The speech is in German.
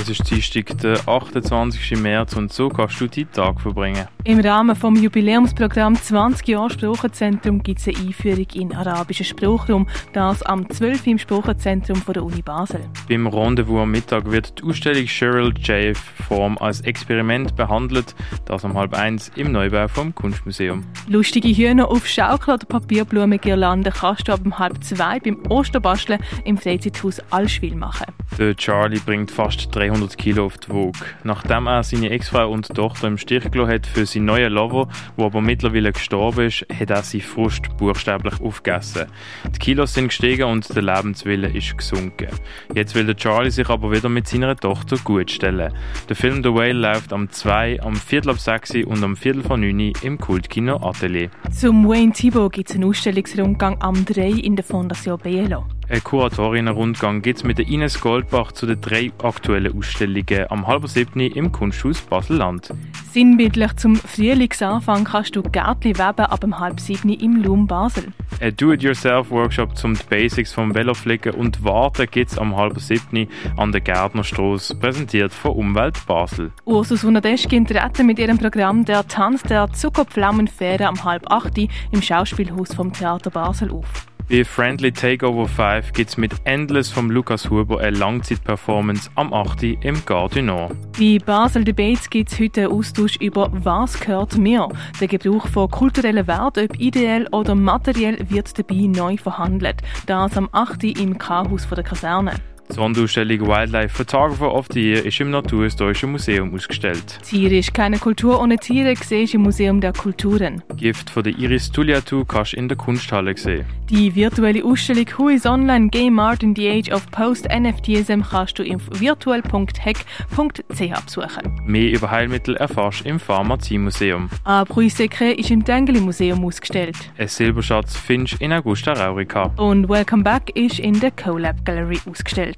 Es ist Dienstag, der 28. März und so kannst du deinen Tag verbringen. Im Rahmen vom Jubiläumsprogramm 20 Jahre Sprachenzentrum gibt es eine Einführung in arabischen Sprachraum, das am 12. im Sprachenzentrum der Uni Basel. Beim Rendezvous am Mittag wird die Ausstellung Cheryl J. Form als Experiment behandelt, das um halb eins im Neubau vom Kunstmuseum. Lustige Hühner auf Schaukel oder Papierblumen-Girlanden kannst du ab um halb zwei beim Osterbasteln im Freizeithaus Allschwil machen. Der Charlie bringt fast 300 Kilo auf die Waage. Nachdem er seine Ex-Frau und Tochter im Stich gelassen hat für sein neuer Lover, der aber mittlerweile gestorben ist, hat er seine Frust buchstäblich aufgegessen. Die Kilos sind gestiegen und der Lebenswille ist gesunken. Jetzt will der Charlie sich aber wieder mit seiner Tochter gutstellen. Der Film The Whale läuft am 2, am Viertel ab 6 und am Viertel von 9 im Kultkino Atelier. Zum Wayne Thibault gibt es einen Ausstellungsrundgang am 3 in der Fondation Bielo. Ein Kuratorinnenrundgang gibt es mit der Ines Goldbach zu den drei aktuellen Ausstellungen am halben siebten im Kunsthaus Basel-Land. Sinnbildlich zum Frühlingsanfang kannst du Gärtli weben ab dem halb siebten im Loom Basel. Ein Do-it-yourself-Workshop zum die Basics vom Veloflicken und Warten gibt es am halben siebten an der Gärtnerstrasse, präsentiert von Umwelt Basel. Ursus Wunderdeschkin treten mit ihrem Programm Der Tanz der Zuckerpflaumenfähre am halb acht im Schauspielhaus vom Theater Basel auf. Bei Friendly Takeover 5 gibt mit Endless vom Lukas Huber eine Langzeitperformance am 8. im Gare du Nord. Bei Basel Debates gibt es heute einen Austausch über «Was gehört mir?». Der Gebrauch von kulturellen Werten, ob ideell oder materiell, wird dabei neu verhandelt. Das am 8. im K-Haus der Kaserne. Die Sonderausstellung Wildlife Photographer of the Year ist im Naturhistorischen Museum ausgestellt. Tiere ist keine Kultur ohne Tiere, siehst im Museum der Kulturen. Gift von der Iris Tuliatu kannst du in der Kunsthalle sehen. Die virtuelle Ausstellung Who is Online Game Art in the Age of Post NFTism kannst du auf virtuell.hack.ch besuchen. Mehr über Heilmittel erfährst du im Pharmaziemuseum. Ein Brüssekre ist im Dengeli Museum ausgestellt. Ein Silberschatz findest du in Augusta Raurica. Und Welcome Back ist in der CoLab Gallery ausgestellt.